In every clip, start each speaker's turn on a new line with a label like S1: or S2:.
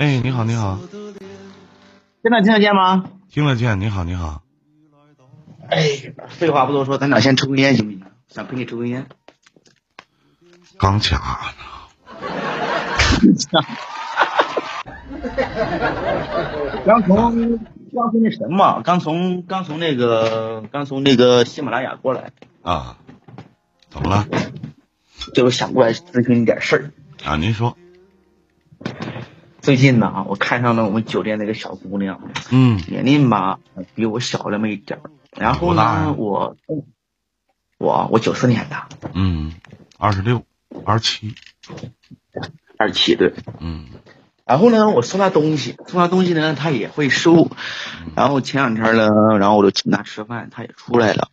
S1: 哎，你好，你好，
S2: 现在听得见吗？
S1: 听得见。你好，你好。
S2: 哎，废话不多说，咱俩先抽根烟行不行？想陪你抽根烟。
S1: 刚卡
S2: 刚从刚从那什么，刚从刚从那个刚从那个喜马拉雅过来，
S1: 啊，怎么了？
S2: 就是想过来咨询你点事儿。
S1: 啊，您说。
S2: 最近呢，我看上了我们酒店那个小姑娘，
S1: 嗯，
S2: 年龄吧比我小那么一点儿。然后呢，我我我九四年的，
S1: 嗯，二十六，二十七，
S2: 二十七对。
S1: 嗯
S2: 然后呢，我送她东西，送她东西呢，她也会收。然后前两天呢，然后我就请她吃饭，她也出来了。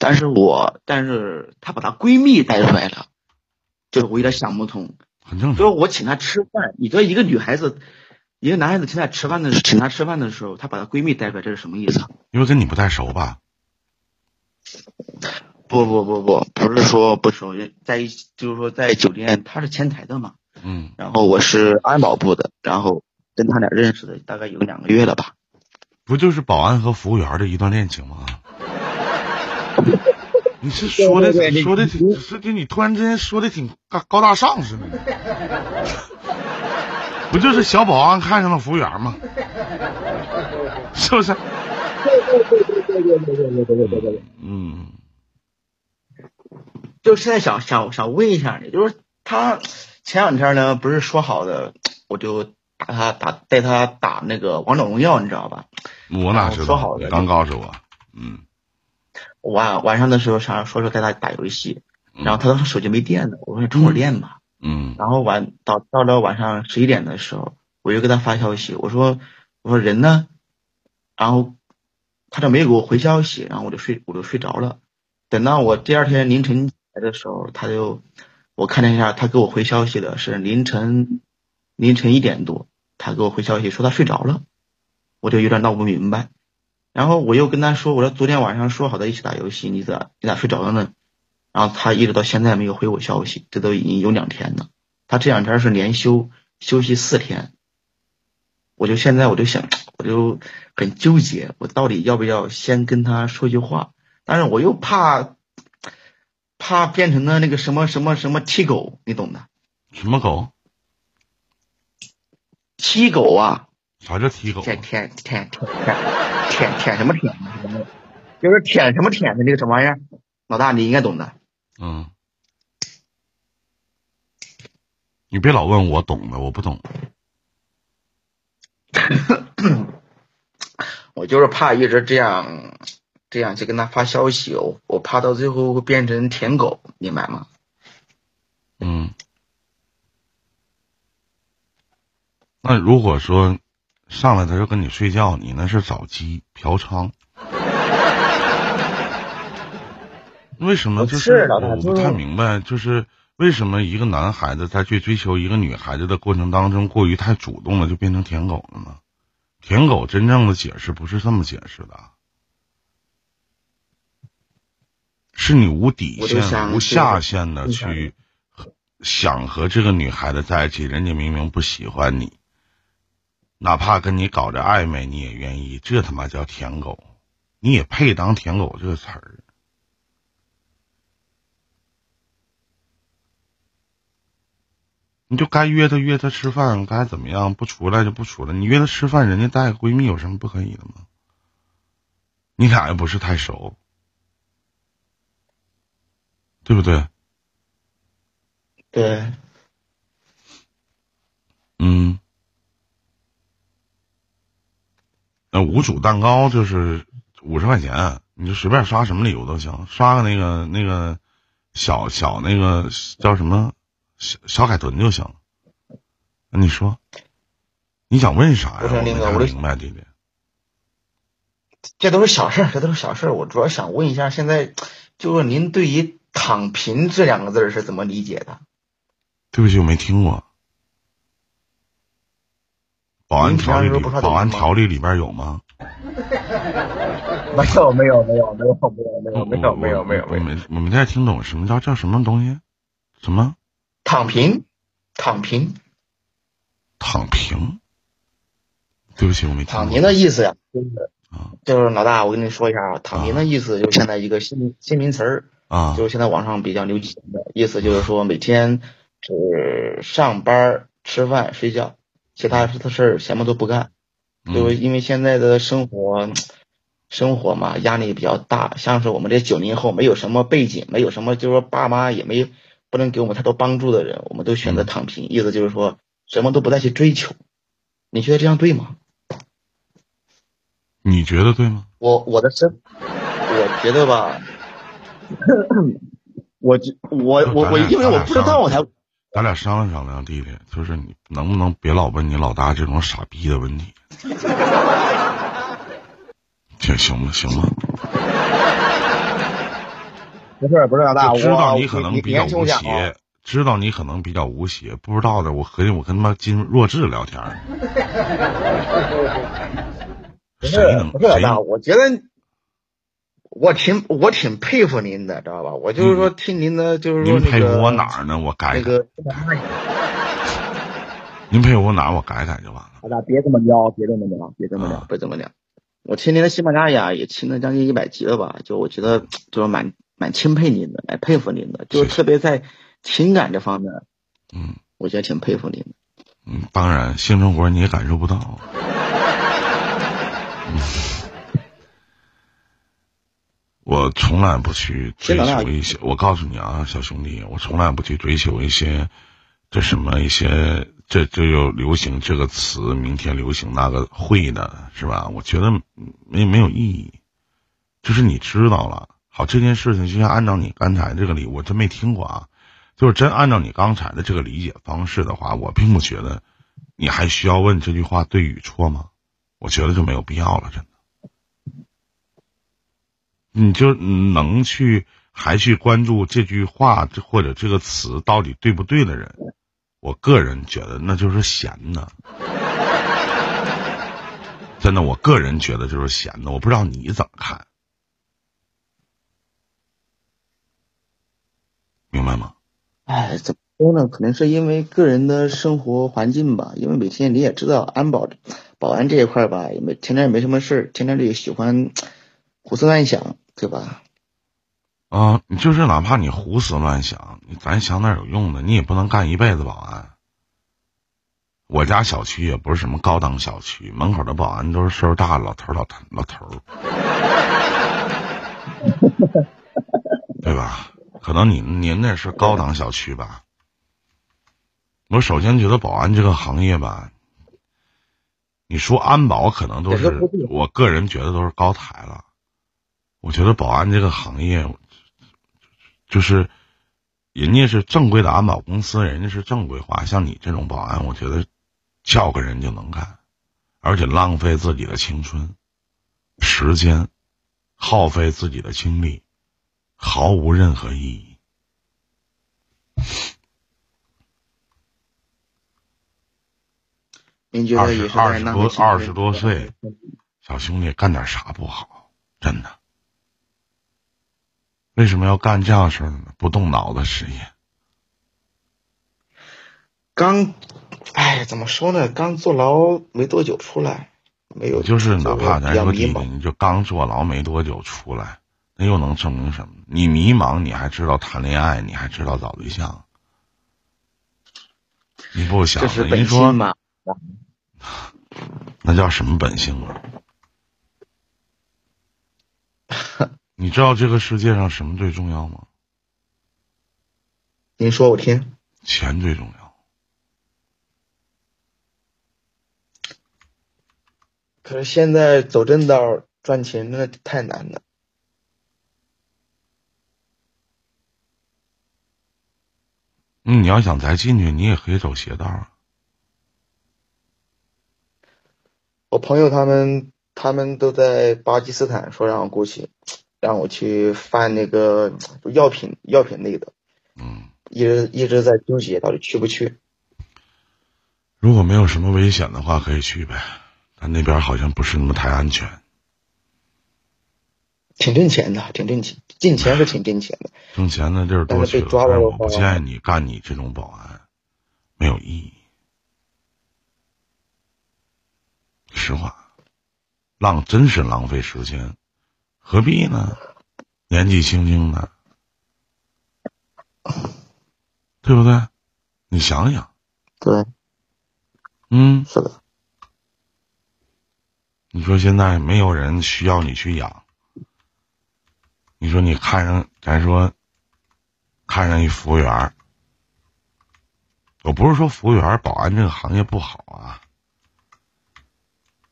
S2: 但是我，但是她把她闺蜜带出来了，就是我有点想不通。
S1: 很正常。
S2: 就是我请她吃饭，你知道一个女孩子，一个男孩子请她吃饭的，请她吃饭的时候，她把她闺蜜带出来，这是什么意思？
S1: 因为跟你不太熟吧？
S2: 不不不不，不是说不熟，在一就是说在酒店，她是前台的嘛，
S1: 嗯，
S2: 然后我是安保部的，然后跟他俩认识的大概有两个月了吧。
S1: 不就是保安和服务员的一段恋情吗？你是说的
S2: 对对对
S1: 说的挺，是就你突然之间说的挺高高大上似的。不就是小保安看上了服务员吗？是不是？
S2: 对对对对对对对对对对。
S1: 嗯，
S2: 就现在想想想问一下你，就是他前两天呢，不是说好的，我就打他打带他打那个王者荣耀，你知道吧？
S1: 我哪知道？
S2: 说好的
S1: 你刚告诉我。嗯
S2: 晚晚上的时候想说说带他打游戏，
S1: 嗯
S2: 然后他当时手机没电了，我说你充会电吧。
S1: 嗯
S2: 然后晚到到了晚上十一点的时候，我就给他发消息，我说我说人呢？然后他就没有给我回消息，然后我就睡我就睡着了。等到我第二天凌晨起来的时候，他就我看了一下，他给我回消息的是凌晨凌晨一点多，他给我回消息说他睡着了，我就有点闹不明白。然后我又跟他说，我说昨天晚上说好的一起打游戏，你咋你咋睡着了呢？然后他一直到现在没有回我消息，这都已经有两天了。他这两天是连休休息四天，我就现在我就想，我就很纠结，我到底要不要先跟他说句话？但是我又怕怕变成了那个什么什么什么踢狗，你懂的，
S1: 什么狗？
S2: 踢狗啊，
S1: 啥叫踢狗啊？
S2: 舔舔舔舔舔舔舔什么舔就是舔什么舔的那个什么玩意儿？老大你应该懂的。
S1: 嗯，你别老问我懂的，我不懂。
S2: 我就是怕一直这样这样去跟他发消息，我我怕到最后会变成舔狗，明白吗？
S1: 嗯，那如果说上来他就跟你睡觉，你那是找鸡嫖娼。为什么？就是我不太明白，就是为什么一个男孩子在去追求一个女孩子的过程当中，过于太主动了，就变成舔狗了呢？舔狗真正的解释不是这么解释的，是你无底线、无下限的去想和这个女孩子在一起，人家明明不喜欢你，哪怕跟你搞着暧昧，你也愿意，这他妈叫舔狗，你也配当舔狗这个词儿？你就该约她约她吃饭，该怎么样不出来就不出来。你约她吃饭，人家带个闺蜜有什么不可以的吗？你俩又不是太熟，对不对？
S2: 对，
S1: 嗯。那五主蛋糕就是五十块钱，你就随便刷什么礼物都行，刷个那个那个小小那个叫什么小小海豚就行。那你说，你想问啥呀？
S2: 我就
S1: 明白弟弟。
S2: 这都是小事儿，这都是小事儿。我主要想问一下，现在就是您对于“躺平”这两个字儿是怎么理解的？
S1: 对不起，我没听过。保安条例里保安条例里边有吗？
S2: 没有，没有，没有，没有，没有，没有，没有，没有，没有，
S1: 我
S2: 没有。
S1: 没我没太听懂什么叫叫什么东西？什么
S2: 躺平，躺平，
S1: 躺平？对不起，我没听懂。
S2: 躺平的意思呀，就是
S1: 啊
S2: 就是老大，我跟你说一下啊，躺平的意思就是现在一个新新名词儿，
S1: 啊
S2: 就是现在网上比较流行的意思，就是说每天只上班、吃饭、睡觉，其他的事儿什么都不干。就因为现在的生活，生活嘛压力比较大，像是我们这九零后没有什么背景，没有什么就是说爸妈也没不能给我们太多帮助的人，我们都选择
S1: 嗯
S2: 躺平，意思就是说什么都不再去追求。你觉得这样对吗？
S1: 你觉得对吗？
S2: 我我的身，我觉得吧，我觉我我我，因为我不知道我才
S1: 咱俩商量商量，弟弟，就是你能不能别老问你老大这种傻逼的问题？行行吧，行吗，
S2: 不是不是老大，
S1: 我知道你可能比较无邪，知道你可能比较无邪，不知道的我合计我跟他妈金弱智聊天儿，
S2: 不是
S1: 谁能谁
S2: 不是老大，我觉得我挺我挺佩服您的，知道吧？我就是说听您的，就是说那个
S1: 您佩服我哪儿呢？我改改。
S2: 那个
S1: 您佩服我哪儿？我改改就完了。
S2: 好的别这么撩，别这么聊，别这么聊
S1: 啊，
S2: 别这么聊。我听您的喜马拉雅也听了将近一百集了吧？就我觉得就是蛮蛮钦佩您的，蛮佩服您的，就特别在情感这方面，
S1: 嗯
S2: 我觉得挺佩服您的。
S1: 嗯，当然性生活你也感受不到。嗯 我从来不去追求一些，我告诉你啊，小兄弟，我从来不去追求一些，这什么一些，这这又流行这个词，明天流行那个会的，是吧？我觉得没没有意义。就是你知道了，好，这件事情就像按照你刚才这个理，我真没听过啊。就是真按照你刚才的这个理解方式的话，我并不觉得你还需要问这句话对与错吗？我觉得就没有必要了，真的。你就能去还去关注这句话或者这个词到底对不对的人，我个人觉得那就是闲的。真的，我个人觉得就是闲的，我不知道你怎么看，明白吗？
S2: 哎，怎么说呢？可能是因为个人的生活环境吧。因为每天你也知道，安保保安这一块吧，也没天天也没什么事儿，天天就喜欢胡思乱想，对吧？
S1: 啊，你就是哪怕你胡思乱想，你咱想点有用的，你也不能干一辈子保安。我家小区也不是什么高档小区，门口的保安都是岁数大的老头老头老头儿，对吧？可能您您那是高档小区吧？我首先觉得保安这个行业吧，你说安保可能都是我个人觉得都是高抬了。我觉得保安这个行业，就是人家是正规的安保公司，人家是正规化。像你这种保安，我觉得叫个人就能干，而且浪费自己的青春、时间，耗费自己的精力，毫无任何意义。
S2: 您觉得也是
S1: 二十
S2: 在浪费
S1: 多二十多岁，小兄弟干点啥不好？真的，为什么要干这样的事儿呢？不动脑子实业。
S2: 刚，哎，怎么说呢？刚坐牢没多久出来，没有，
S1: 就是哪怕咱说弟弟，你就刚坐牢没多久出来，那又能证明什么？你迷茫，你还知道谈恋爱，你还知道找对象，你不想
S2: 这是
S1: 人说？那叫什么本性啊？你知道这个世界上什么最重要吗？
S2: 您说我听。
S1: 钱最重要。
S2: 可是现在走正道赚钱真的太难了。
S1: 嗯，你要想再进去，你也可以走邪道啊。
S2: 我朋友他们他们都在巴基斯坦，说让我过去，让我去贩那个就 药品药品类的，
S1: 嗯，
S2: 一直一直在纠结到底去不去。
S1: 如果没有什么危险的话，可以去呗。但那边好像不是那么太安全。
S2: 挺挣钱的，挺挣钱，进钱是挺挣钱的。
S1: 挣钱的地儿多去了，
S2: 但
S1: 我不建议你干你这种保安，没有意义。实实话，浪真是浪费时间，何必呢？年纪轻轻的，对不对？你想想，
S2: 对，
S1: 嗯，
S2: 是的，
S1: 你说现在没有人需要你去养，你说你看上，咱说看上一服务员儿，我不是说服务员、保安这个行业不好啊，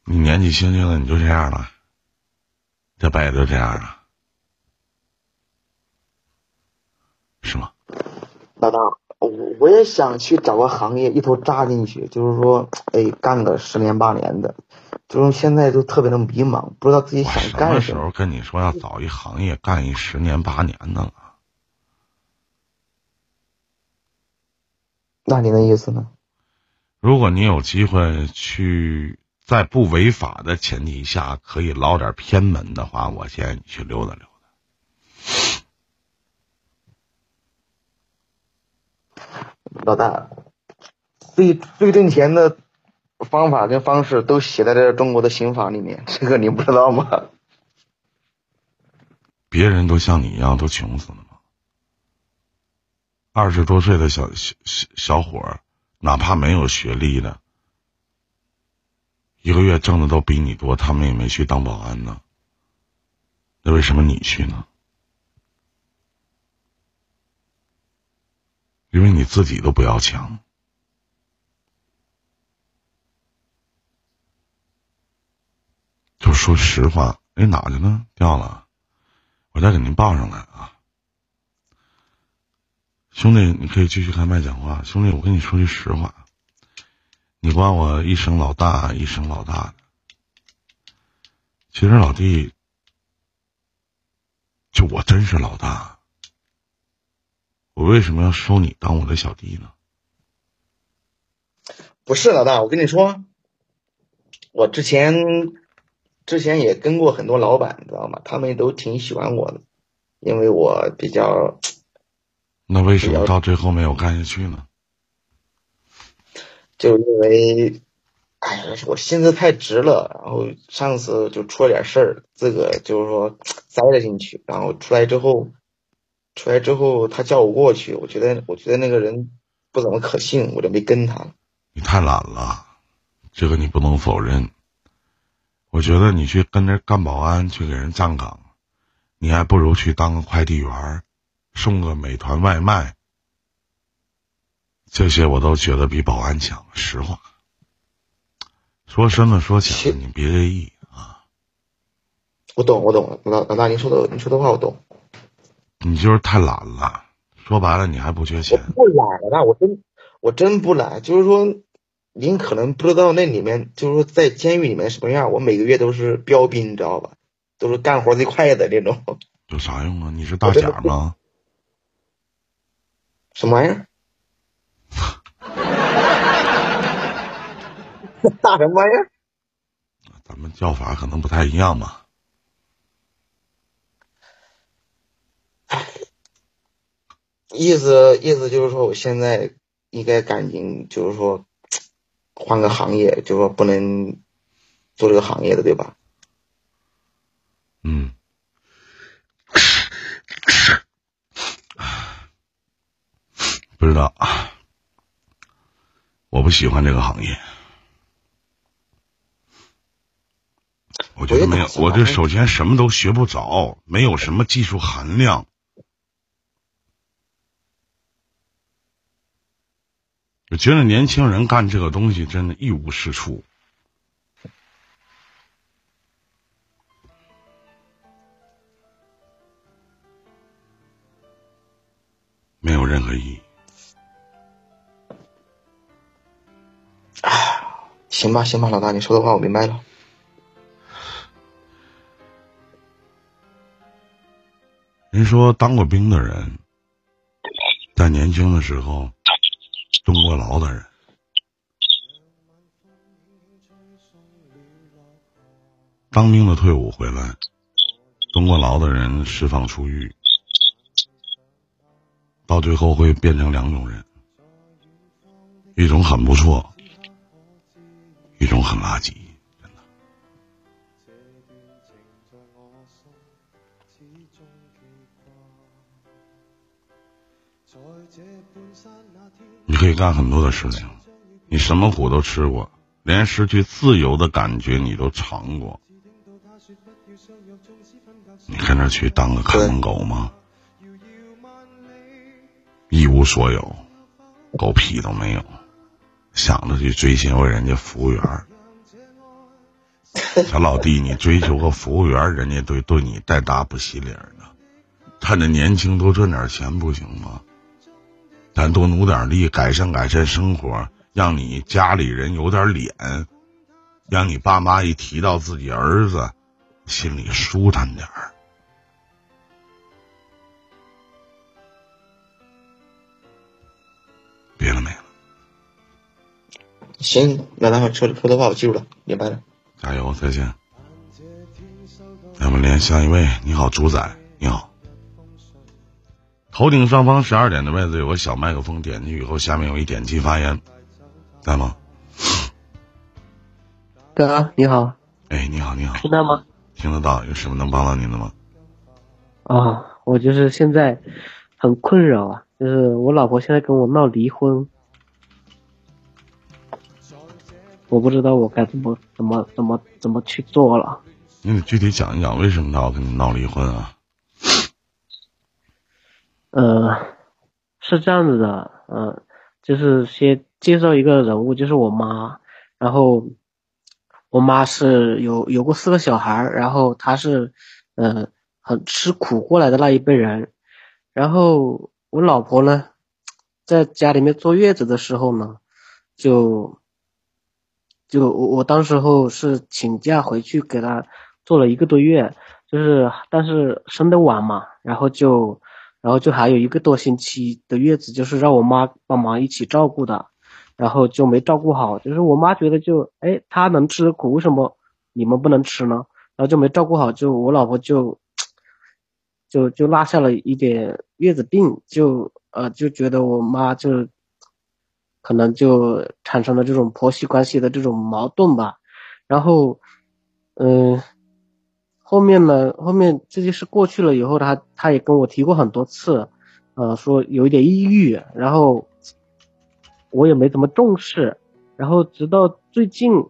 S1: 你年纪轻轻的你就这样了，这辈子就这样啊，是吗？
S2: 老大，我我也想去找个行业一头扎进去，就是说，哎，干个十年八年的，就是现在就特别的迷茫，不知道自己想
S1: 我什么
S2: 干什么。
S1: 时候跟你说要找一行业干一十年八年的了？
S2: 那您的意思呢？
S1: 如果你有机会去在不违法的前提下可以捞点偏门的话，我建议你去溜达溜达。
S2: 老大，最最挣钱的方法跟方式都写在这中国的刑法里面，这个你不知道吗？
S1: 别人都像你一样都穷死了吗？二十多岁的小小小小伙儿，哪怕没有学历的，一个月挣的都比你多，他们也没去当保安呢。那为什么你去呢？因为你自己都不要强。就说实话，哎，哪去了？掉了。我再给您报上来啊，兄弟，你可以继续开麦讲话。兄弟，我跟你说句实话，你管我一声老大，一声老大的。其实老弟，就我真是老大，我为什么要收你当我的小弟呢？
S2: 不是老大，我跟你说，我之前之前也跟过很多老板，你知道吗？他们都挺喜欢我的，因为我比较
S1: 那为什么到最后没有干下去呢？
S2: 就因为，哎呀，我心思太直了，然后上次就出了点事儿，自个就是说栽了进去，然后出来之后，出来之后他叫我过去，我觉得我觉得那个人不怎么可信，我就没跟他。
S1: 你太懒了，这个你不能否认。我觉得你去跟着干保安，去给人站岗，你还不如去当个快递员，送个美团外卖。这些我都觉得比保安强，实话。说深了说浅了，你别介意啊。
S2: 我懂，我懂，老老大，您说的您说的话我懂。
S1: 你就是太懒了，说白了你还不缺钱。
S2: 不懒了，我真我真不懒，就是说，您可能不知道那里面，就是说在监狱里面什么样，我每个月都是标兵，你知道吧？都是干活最快的那种。
S1: 有啥用啊？你是大侠吗？
S2: 什么玩意儿？大什么玩意儿？
S1: 咱们叫法可能不太一样嘛。
S2: 意思意思就是说，我现在应该赶紧，就是说换个行业，就是说不能做这个行业的，对吧？
S1: 嗯，不知道，我不喜欢这个行业。我觉得没有，我这首先什么都学不着，没有什么技术含量。我觉得年轻人干这个东西真的一无是处。没有任何意义。
S2: 行吧，行吧，老大，你说的话我明白了。
S1: 您说当过兵的人，在年轻的时候蹲过牢的人，当兵的退伍回来，蹲过牢的人释放出狱，到最后会变成两种人，一种很不错，一种很垃圾，始终记挂。你可以干很多的事情，你什么苦都吃过，连失去自由的感觉你都尝过。你跟着去当个看门狗吗？一无所有，狗屁都没有，想着去追求人家服务员。小老弟，你追求个服务员人家对对你带大不洗脸的，趁着年轻多赚点钱不行吗？咱多努点力，改善改善生活，让你家里人有点脸，让你爸妈一提到自己儿子，心里舒坦点儿。别了没了。
S2: 行，那待会说说的话我记住了，明白了。
S1: 加油，再见。咱们连下一位，你好，主宰，你好。头顶上方十二点的位置有个小麦克风，点击以后，下面有一点击发言，在吗？
S3: 哥，你好。
S1: 哎，你好，你好。
S3: 听到吗？
S1: 听得到，有什么能帮到您的吗？
S3: 啊，我就是现在很困扰啊，就是我老婆现在跟我闹离婚，我不知道我该怎么怎么怎么怎么去做了。
S1: 你得具体讲一讲，为什么他要跟你闹离婚啊？
S3: 呃，是这样子的，嗯，就是先介绍一个人物，就是我妈，然后我妈是有有过四个小孩，然后她是，呃，很吃苦过来的那一辈人，然后我老婆呢，在家里面坐月子的时候呢，就，就我我当时候是请假回去给她做了一个多月，就是但是生的晚嘛，然后就。然后就还有一个多星期的月子，就是让我妈帮忙一起照顾的，然后就没照顾好，就是我妈觉得就哎，她能吃苦，为什么你们不能吃呢？然后就没照顾好，就我老婆就就就落下了一点月子病，就呃就觉得我妈就可能就产生了这种婆媳关系的这种矛盾吧，然后嗯。后面呢？后面这件事过去了以后，他他也跟我提过很多次，呃，说有一点抑郁，然后我也没怎么重视，然后直到最近，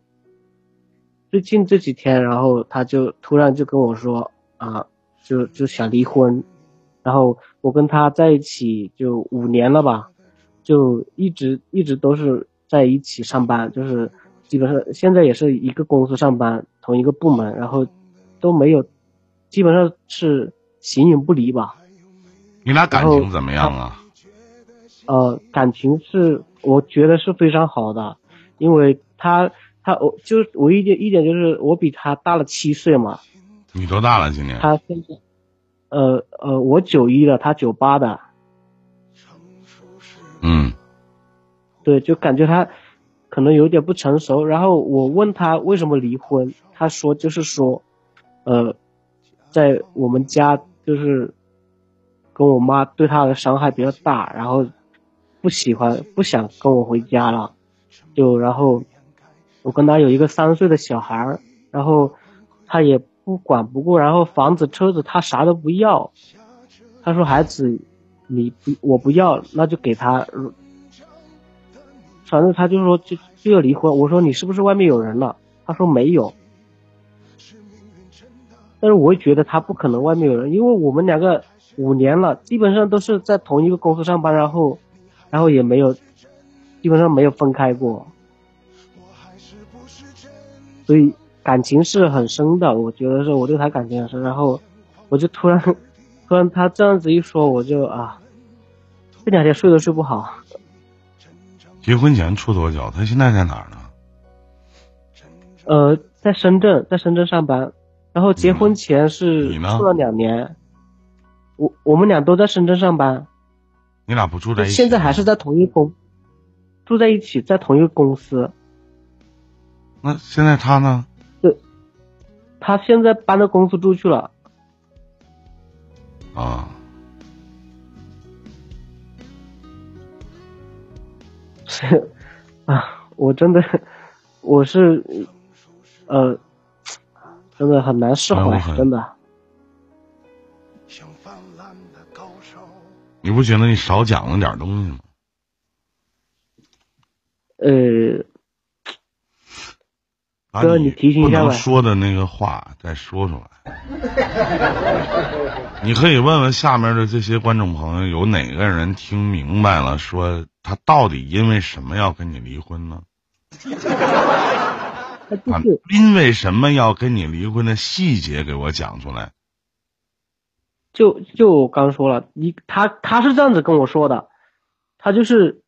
S3: 最近这几天，然后他就突然就跟我说啊，就就想离婚，然后我跟他在一起就五年了吧，就一直一直都是在一起上班，就是基本上现在也是一个公司上班，同一个部门，然后。都没有，基本上是形影不离吧。
S1: 你俩感情怎么样啊？
S3: 呃，感情是我觉得是非常好的，因为他他我就唯一的一点就是我比他大了七岁嘛。
S1: 你多大了今年？
S3: 他现在，呃呃，我九一的，他九八的。对，就感觉他可能有点不成熟。然后我问他为什么离婚，他说就是说。呃，在我们家就是跟我妈对他的伤害比较大，然后不喜欢不想跟我回家了，就然后我跟他有一个三岁的小孩，然后他也不管不顾，然后房子车子他啥都不要，他说孩子你不我不要那就给他，反正他就说就就要离婚，我说你是不是外面有人了？他说没有。但是我也觉得他不可能外面有人，因为我们两个五年了，基本上都是在同一个公司上班，然后，然后也没有，基本上没有分开过，所以感情是很深的。我觉得是我对他感情很深，然后我就突然，突然他这样子一说，我就啊，这两天睡都睡不好。
S1: 结婚前处多久？他现在在哪儿呢？
S3: 呃，在深圳，在深圳上班。然后结婚前是处了两年，我我们俩都在深圳上班。
S1: 你俩不住在一起？
S3: 现在还是在同一公，住在一起，在同一个公司。
S1: 那现在他呢？
S3: 对，他现在搬到公司住去了。
S1: 啊。
S3: 是啊，我真的，我是，呃。真的很难释怀，真的。
S1: 你不觉得你少讲了点东西吗？
S3: 呃，哥你提醒
S1: 不
S3: 一下呗
S1: 能说的那个话再说出来。你可以问问下面的这些观众朋友，有哪个人听明白了，说他到底因为什么要跟你离婚呢？啊
S3: 他就是，
S1: 因为什么要跟你离婚的细节给我讲出来。
S3: 就就我刚说了，你他他是这样子跟我说的，他就是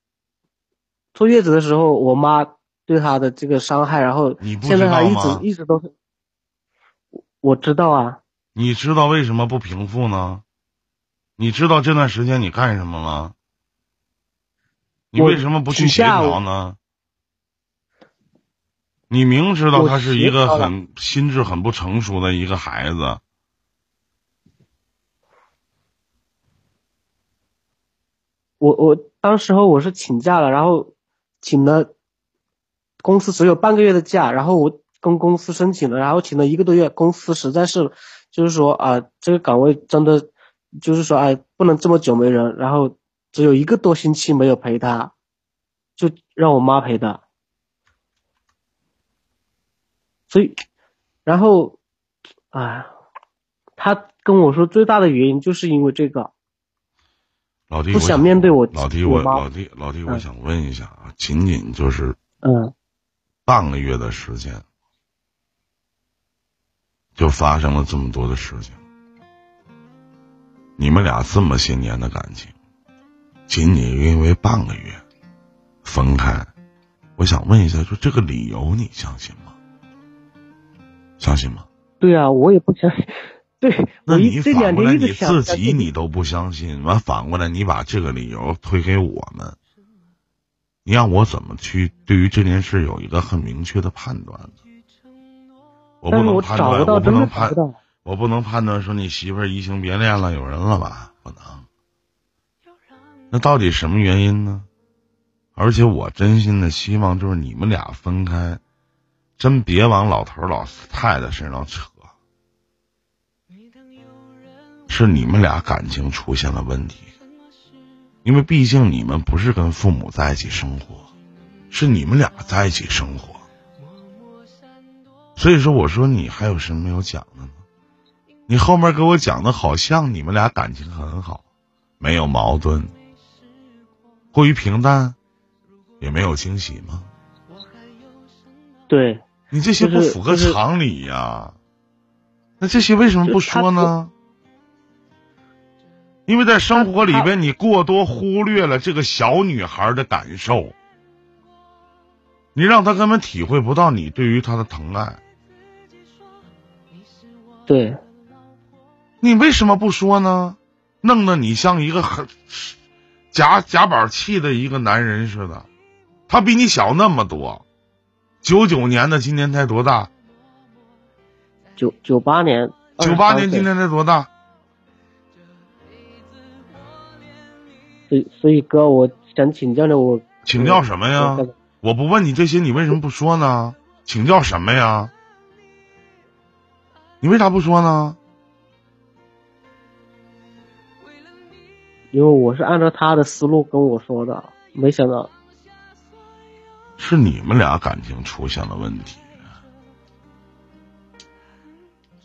S3: 坐月子的时候，我妈对他的这个伤害，然后
S1: 你不
S3: 现在他一直一直都是，我我知道啊，
S1: 你知道为什么不平复呢？你知道这段时间你干什么了？你为什么不去协调呢？你明知道他是一个很心智很不成熟的一个孩子，
S3: 我我当时候我是请假了，然后请了公司只有半个月的假，然后我跟公司申请了，然后请了一个多月，公司实在是就是说啊，这个岗位真的就是说哎不能这么久没人，然后只有一个多星期没有陪他，就让我妈陪的，所以然后啊，他跟我说最大的原因就是因为这个。
S1: 老弟，
S3: 不想面对我
S1: 老弟，我老弟，老弟，我
S3: 嗯
S1: 想问一下啊，仅仅就是
S3: 嗯，
S1: 半个月的时间，就发生了这么多的事情。你们俩这么些年的感情，仅仅因为半个月分开，我想问一下，就这个理由你相信吗？相信吗？
S3: 对啊，我也不相信。对，
S1: 那你反过来你自己你都不相信，完反过来你把这个理由推给我们，你让我怎么去对于这件事有一个很明确的判断呢？我不能判断，我不能判。我不能判断说你媳妇儿移情别恋了，有人了吧？不能。那到底什么原因呢？而且我真心的希望就是你们俩分开，真别往老头老太太身上扯。是你们俩感情出现了问题，因为毕竟你们不是跟父母在一起生活，是你们俩在一起生活。所以说，我说你还有什么没有讲的呢？你后面给我讲的好像你们俩感情很好，没有矛盾，过于平淡，也没有惊喜吗？
S3: 对，
S1: 你这些不符合常理呀、那这些为什么不说呢？因为在生活里边，你过多忽略了这个小女孩的感受，你让她根本体会不到你对于她的疼爱。
S3: 对，
S1: 你为什么不说呢？弄得你像一个很夹夹板气的一个男人似的。他比你小那么多，九九年的，今年才多大？
S3: 九九八年，
S1: 九八年，今年才多大？
S3: 所以所以哥，我想请教的我
S1: 请教什么呀？
S3: 我
S1: 我不问你这些，你为什么不说呢？请教什么呀？你为啥不说呢？
S3: 因为我是按照他的思路跟我说的，没想到
S1: 是你们俩感情出现了问题。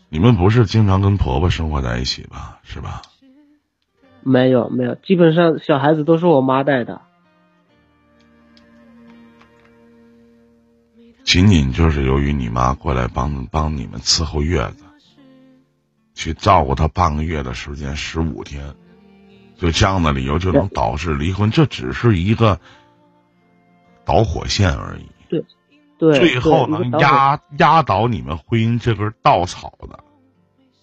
S1: 你们不是经常跟婆婆生活在一起吧？是吧？
S3: 没有没有，基本上小孩子都是我妈带的。
S1: 仅仅就是由于你妈过来帮帮你们伺候月子，去照顾她半个月的时间，十五天，就这样的理由就能导致离婚，这只是一个导火线而已。
S3: 对，对
S1: 最后能压压倒你们婚姻这根稻草的，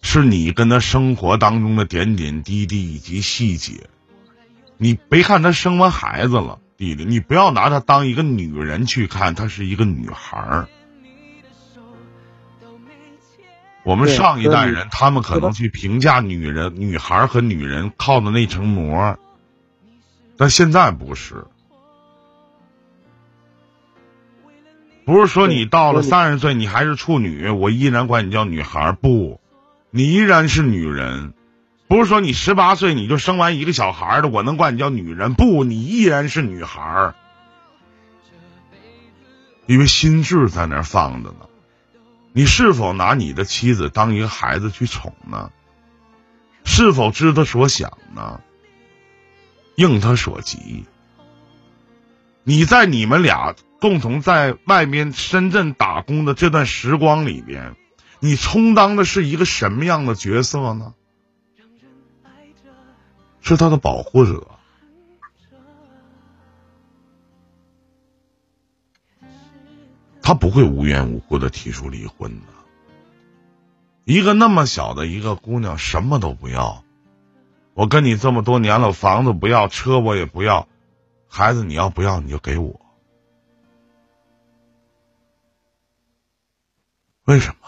S1: 是你跟他生活当中的点点滴滴以及细节。你别看他生完孩子了，弟弟，你不要拿她当一个女人去看，她是一个女孩儿。我们上一代人，他们可能去评价女人、女孩儿和女人靠的那层膜，但现在不是。不是说你到了
S3: 对
S1: 三十岁你还是处女，我依然管你叫女孩儿，不，你依然是女人。不是说你十八岁你就生完一个小孩的，我能管你叫女人？不，你依然是女孩儿，因为心智在那儿放着呢。你是否拿你的妻子当一个孩子去宠呢？是否知他所想呢？应他所急？你在你们俩共同在外面深圳打工的这段时光里边，你充当的是一个什么样的角色呢？是他的保护者，他不会无缘无故的提出离婚的。一个那么小的一个姑娘，什么都不要，我跟你这么多年了，房子不要，车我也不要，孩子你要不要你就给我。为什么？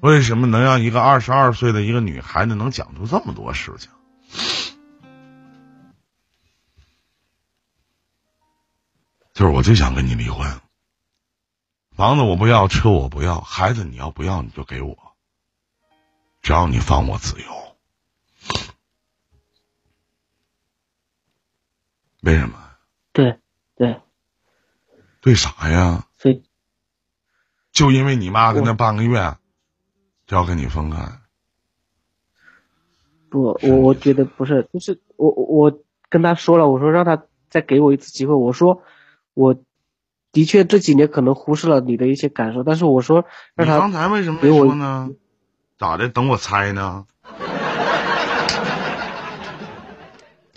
S1: 为什么能让一个二十二岁的一个女孩子能讲出这么多事情？就是我就想跟你离婚，房子我不要，车我不要，孩子你要不要你就给我，只要你放我自由。为什么？
S3: 对对
S1: 对啥呀？
S3: 所以
S1: 就因为你妈跟那半个月，就要跟你分开。
S3: 不，我我觉得不是，就是我我我跟他说了，我说让他再给我一次机会，我说我的确这几年可能忽视了你的一些感受，但是我说
S1: 你
S3: 让他
S1: 刚才为什么没说呢？咋的？等我猜呢？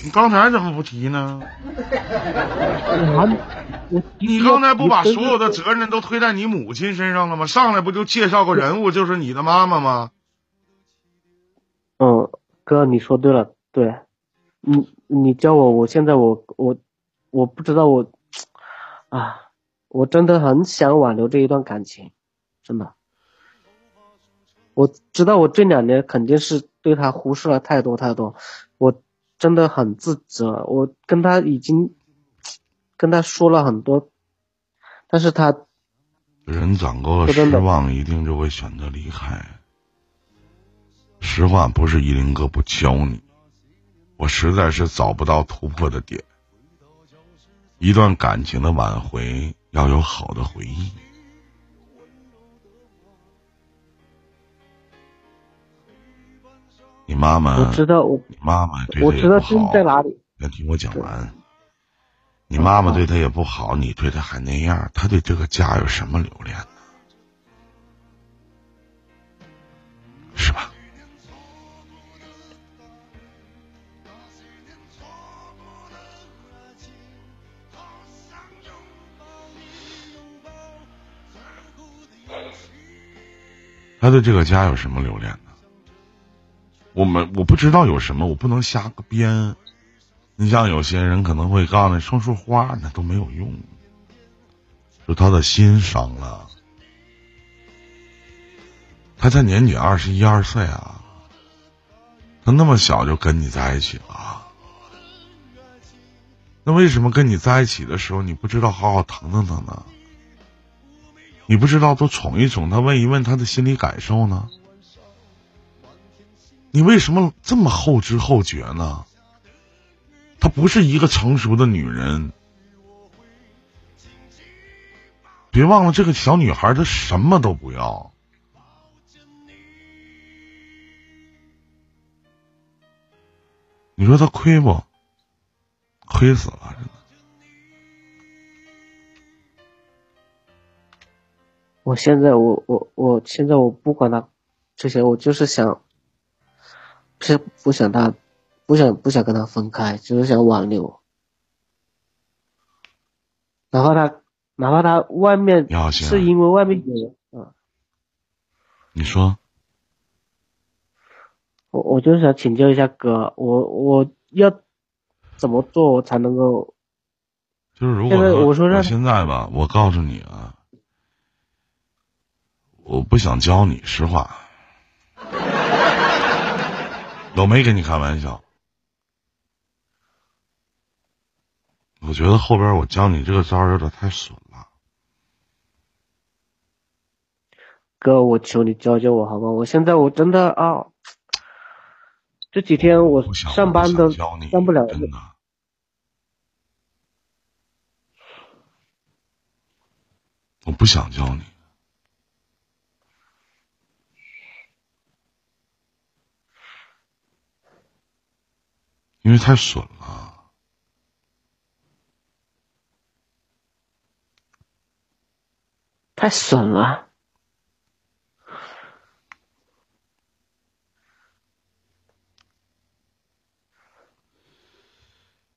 S1: 你刚才怎么不提呢？你刚才不把所有的责任都推在你母亲身上了吗？上来不就介绍个人物，就是你的妈妈吗？
S3: 嗯，哥，你说对了，对，你你教我，我现在我我我不知道我啊，我真的很想挽留这一段感情，真的，我知道我这两年肯定是对他忽视了太多太多，我真的很自责，我跟他已经跟他说了很多，但是他
S1: 人攒够了失望，一定就会选择离开。实话不是依林哥不教你，我实在是找不到突破的点。一段感情的挽回要有好的回忆。你妈妈，
S3: 我知道我
S1: 你妈妈对
S3: 我知道。在哪里，
S1: 先听我讲完。你妈妈对他也不好，你对他还那样，他对这个家有什么留恋呢？是吧？他对这个家有什么留恋呢？我们我不知道有什么，我不能瞎编。你像有些人可能会告诉你送束花，那都没有用，就他的心伤了。他才年仅二十一二岁啊，他那么小就跟你在一起了，那为什么跟你在一起的时候你不知道好好疼疼他呢？你不知道多宠一宠他，问一问他的心理感受呢？你为什么这么后知后觉呢？她不是一个成熟的女人。别忘了，这个小女孩她什么都不要。你说她亏不？亏死了，真的。
S3: 我现在我我我现在我不管他这些，我就是想，不是不想他，不想不想跟他分开，就是想挽留。哪怕他哪怕他外面是因为外面有人，啊，
S1: 你说，
S3: 我我就是想请教一下哥，我我要怎么做我才能够？
S1: 就是如果
S3: 我说让
S1: 现在吧，我告诉你啊，我不想教你，实话，我没跟你开玩笑。我觉得后边我教你这个招儿有点太损了。
S3: 哥，我求你教教我好不好？我现在我真的啊，这几天我上班都上不了
S1: 真的。我不想教你，因为太损了。
S3: 太损了。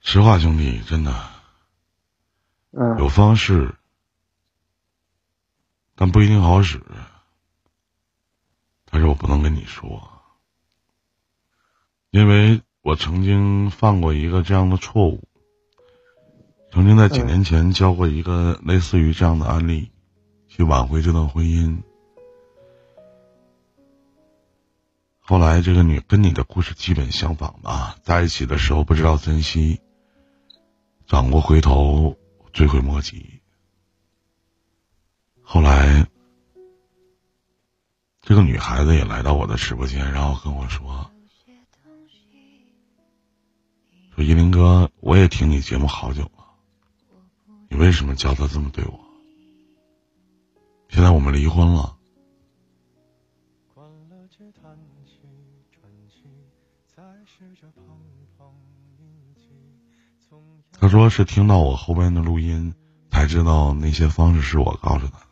S1: 实话，兄弟，真的
S3: 嗯
S1: 有方式，但不一定好使。但是我不能跟你说，因为我曾经犯过一个这样的错误，曾经在几年前教过一个类似于这样的案例，去挽回这段婚姻。后来这个女跟你的故事基本相仿吧，在一起的时候不知道珍惜，转过回头追悔莫及。后来，这个女孩子也来到我的直播间，然后跟我说：“说依林哥，我也听你节目好久了，你为什么教他这么对我？现在我们离婚了。”他说是听到我后边的录音，才知道那些方式是我告诉他的。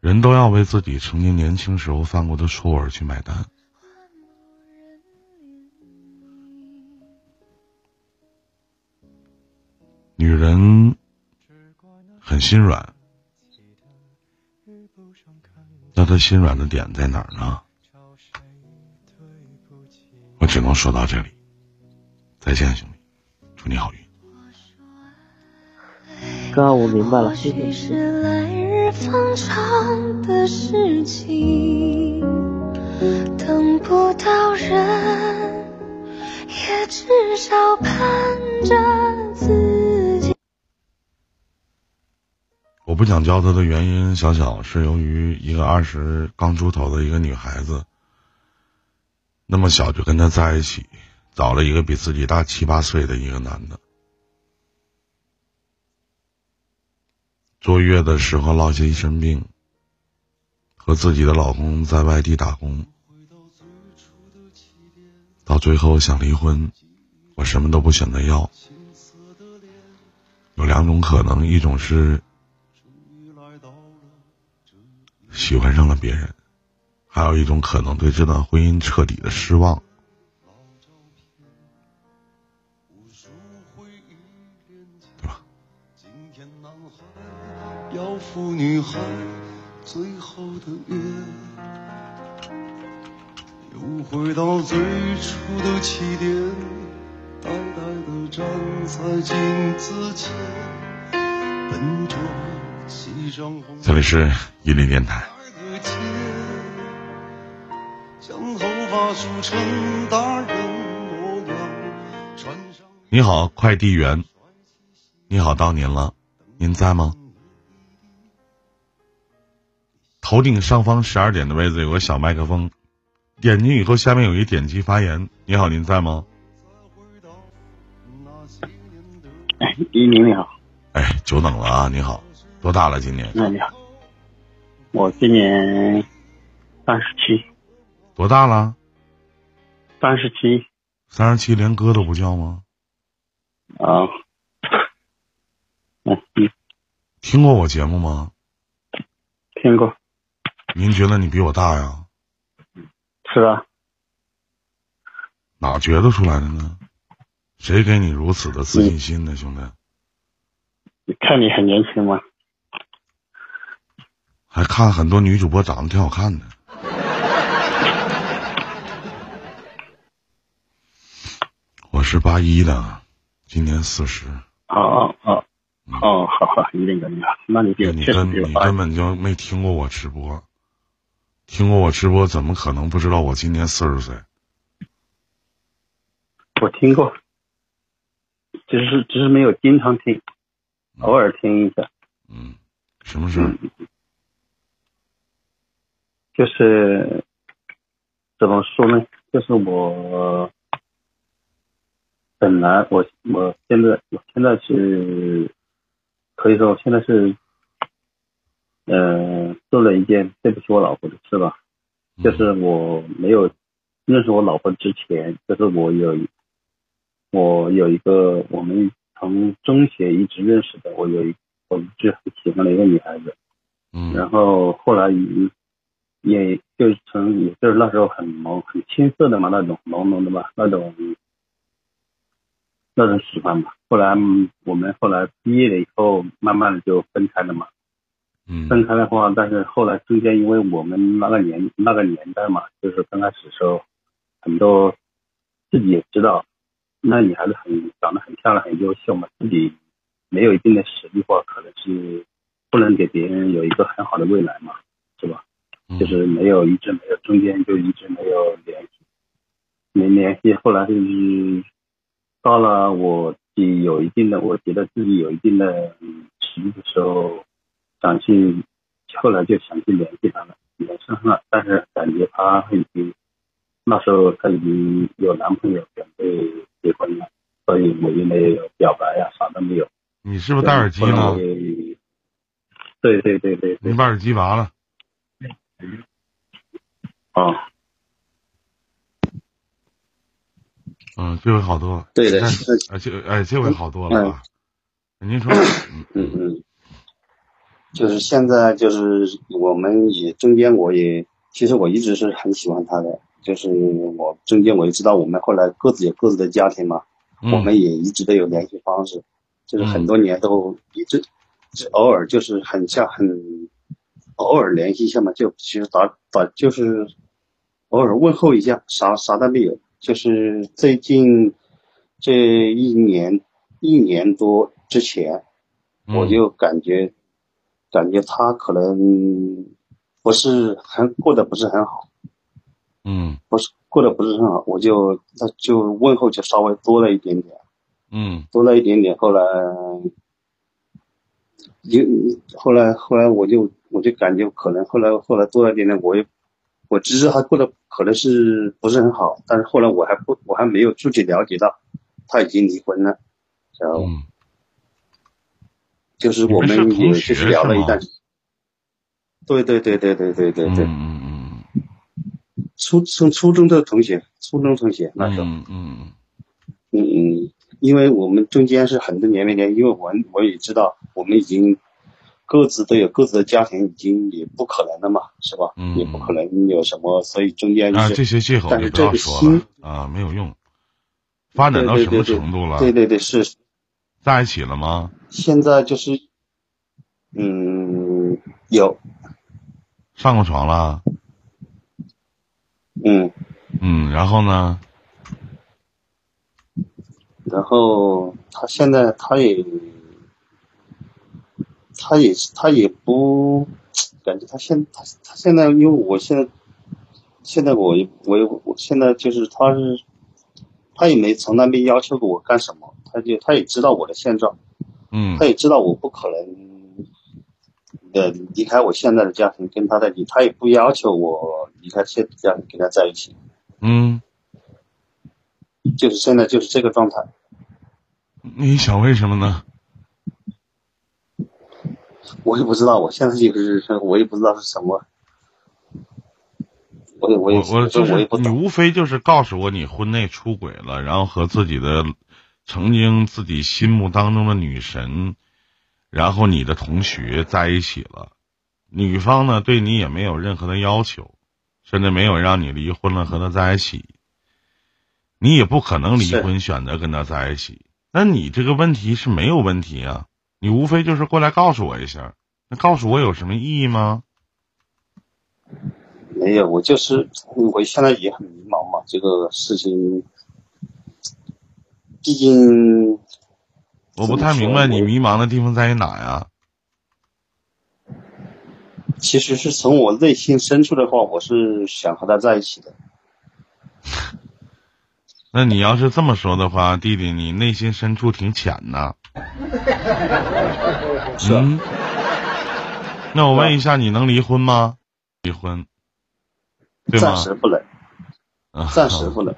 S1: 人都要为自己曾经年轻时候犯过的错而去买单。女人很心软，那她心软的点在哪儿呢？我只能说到这里。再见，兄弟，祝你好运。
S3: 哥，我明白了，谢谢。
S4: 是来日方长的事情，等不到人，也至少盼着
S1: 我不想教他的原因，小小是由于一个二十刚出头的一个女孩子，那么小就跟他在一起，找了一个比自己大七八岁的一个男的。坐月的时候落下一身病，和自己的老公在外地打工，到最后想离婚，我什么都不选择要。有两种可能，一种是喜欢上了别人，还有一种可能对这段婚姻彻底的失望。对吧？
S5: 要赴女孩最后的约，又回到最初的起点，呆呆地站在镜子前，笨拙
S1: 这里是伊林电台，你好，快递员，你好，到您了，您在吗？头顶上方十二点的位置有个小麦克风，点进以后下面有一点击发言。你好，您在吗？
S6: 哎，依林你好，
S1: 哎，久等了啊！你好，多大了？今年
S6: 那你好，我今年三十七，
S1: 多大了？
S6: 三十七
S1: 三十七，连哥都不叫吗？
S6: 啊，嗯 嗯，
S1: 听过我节目吗？
S6: 听过，
S1: 您觉得你比我大呀？
S6: 是啊，
S1: 哪觉得出来的呢？谁给你如此的自信心呢，兄弟？
S6: 看你很年轻嘛，
S1: 还看很多女主播长得挺好看的。我是八一的，今年四十。
S6: 哦哦哦，哦，好好，一定跟你好，那你比我
S1: 你根你根本就没听过我直播，听过我直播怎么可能不知道我今年四十岁？
S6: 我听过，只是只是没有经常听，偶尔听一下，
S1: 嗯，什么事儿？
S6: 就是怎么说呢？就是我本来我我现在我现在是可以说现在是呃做了一件对不起我老婆的事吧，就是我没有认识我老婆之前，就是我有我有一个我们从中学一直认识的，我有一我一直很喜欢的一个女孩子，
S1: 嗯
S6: 然后后来也也就是从也就是那时候很朦很青涩的嘛那种朦胧的嘛那种那种喜欢吧。后来嗯我们后来毕业了以后，慢慢的就分开了嘛。
S1: 嗯
S6: 分开的话，但是后来中间因为我们那个年那个年代嘛，就是刚开始的时候，很多自己也知道，那女孩子很长得很漂亮很优秀嘛，自己没有一定的实力的话，可能是不能给别人有一个很好的未来嘛，是吧？
S1: 嗯
S6: 就是没有一直没有，中间就一直没有联系，没联系。后来就是到了我自己有一定的，我觉得自己有一定的嗯实力的时候，想去，后来就想去联系他了，联系上了，但是感觉他已经那时候他已经有男朋友，准备结婚了，所以我也没有表白呀、啥都没有。
S1: 你是不是戴耳机
S6: 后来
S1: 呢
S6: 我？也对对对对对
S1: 你，把耳机拔了。
S6: 啊。
S1: 嗯，这回好多了。
S6: 对的
S1: 这哎这回好多了啊。您说，嗯
S7: 嗯嗯，就是现在就是我们也中间我也其实我一直是很喜欢他的，就是我中间我也知道我们后来各自有各自的家庭嘛，
S1: 嗯
S7: 我们也一直都有联系方式，就是很多年都一直就偶尔就是很像很偶尔联系一下嘛，就其实打打就是偶尔问候一下，啥啥都没有。就是最近这一年一年多之前，
S1: 嗯
S7: 我就感觉感觉他可能不是很过得不是很好，
S1: 嗯
S7: 不是过得不是很好，我就他就问候就稍微多了一点点。
S1: 嗯
S7: 多了一点点，后来就后来后来我就我就感觉可能后来后来多了一点点，我也我只是他过得可能是不是很好，但是后来我还不我还没有具体了解到他已经离婚了，然后
S1: 嗯，
S7: 就是我
S1: 们
S7: 也就是聊了一段，对对对对对对对对，
S1: 嗯嗯。
S7: 初从初中的同学，初中同学那时候。
S1: 嗯嗯。
S7: 嗯嗯，因为我们中间是很多年没联，因为我我也知道我们已经各自都有各自的家庭，已经也不可能了嘛，是吧？
S1: 嗯
S7: 也不可能有什么，所以中间就
S1: 啊，
S7: 是、
S1: 这些借口
S7: 但
S1: 就是不要
S7: 这个
S1: 说了
S7: 心，
S1: 啊，没有用。发展到什么程度了？
S7: 对对对，是
S1: 在一起了吗？
S7: 现在就是，嗯，有，
S1: 上过床了？
S7: 嗯，
S1: 嗯，然后呢？
S7: 然后他现在他也，他也他也不感觉他现他他现在因为我现在现在我也我也我现在就是他是他也没从来没要求过我干什么，他就他也知道我的现状，
S1: 嗯。
S7: 他也知道我不可能的离开我现在的家庭跟他在一起，他也不要求我离开现在家庭跟他在一起，
S1: 嗯，
S7: 就是现在就是这个状态。
S1: 你想为什么呢？
S7: 我也不知道，我现在就是我也不知道是什么，我也我也
S1: 我就是你
S7: 我也不懂。
S1: 无非就是告诉我你婚内出轨了，然后和自己的曾经自己心目当中的女神，然后你的同学在一起了，女方呢对你也没有任何的要求，甚至没有让你离婚了和他在一起，你也不可能离婚选择跟他在一起。那你这个问题是没有问题啊，你无非就是过来告诉我一下，那告诉我有什么意义吗？
S7: 没有，我就是我现在也很迷茫嘛，这个事情，毕竟
S1: 我不太明白你迷茫的地方在于哪呀？
S7: 其实是从我内心深处的话，我是想和他在一起的。
S1: 那你要是这么说的话，弟弟，你内心深处挺浅呐。
S7: 是啊
S1: 嗯。那我问一下，你能离婚吗？离婚？
S7: 暂时不能，
S1: 啊
S7: 暂时不能。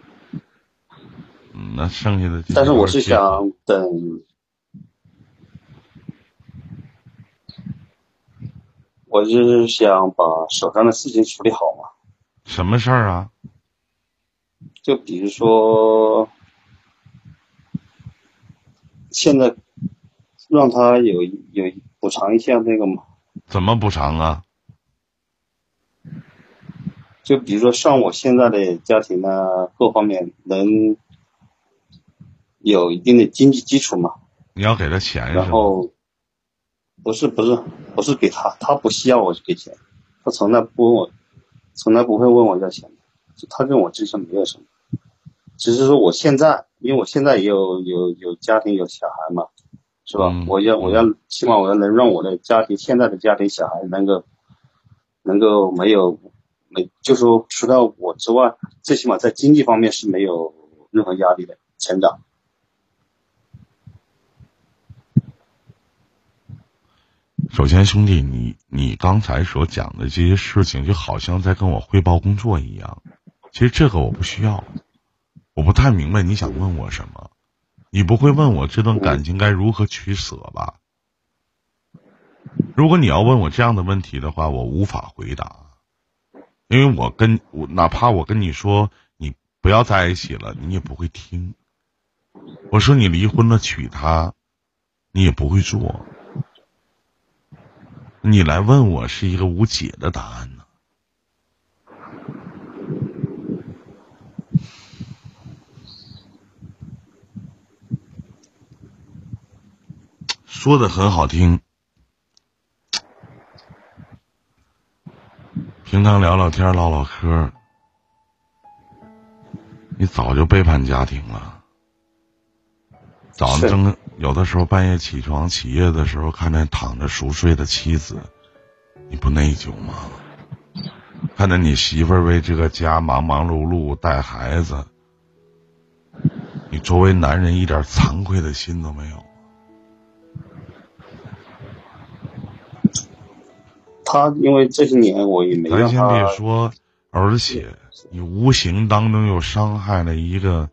S1: 嗯，那剩下的
S7: 但是我是想等，我就是想把手上的事情处理好嘛。
S1: 什么事儿啊？
S7: 就比如说，现在让他有有补偿一下那个嘛，
S1: 怎么补偿啊？
S7: 就比如说像我现在的家庭呢，各方面能有一定的经济基础嘛，
S1: 你要给他钱？
S7: 然后不是不是不是给他，他不需要我给钱，他从来不问我，从来不会问我要钱，就他跟我之间没有什么，只是说我现在，因为我现在也有有有家庭有小孩嘛，是吧？
S1: 嗯
S7: 我要我要起码我要能让我的家庭现在的家庭小孩能够能够没有没就说除了我之外，最起码在经济方面是没有任何压力的成长。
S1: 首先，兄弟，你你刚才所讲的这些事情，就好像在跟我汇报工作一样。其实这个我不需要，我不太明白你想问我什么。你不会问我这段感情该如何取舍吧？如果你要问我这样的问题的话，我无法回答，因为我跟我哪怕我跟你说你不要在一起了，你也不会听。我说你离婚了娶她，你也不会做。你来问我是一个无解的答案说的很好听，平常聊聊天、唠唠嗑，你早就背叛家庭了。早上睁有的时候半夜起床起夜的时候，看着躺着熟睡的妻子，你不内疚吗？看着你媳妇儿为这个家忙忙碌碌带孩子，你作为男人一点惭愧的心都没有。
S7: 他因为这些年我也没
S1: 咱先别说，而且你无形当中又伤害了一个